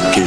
que,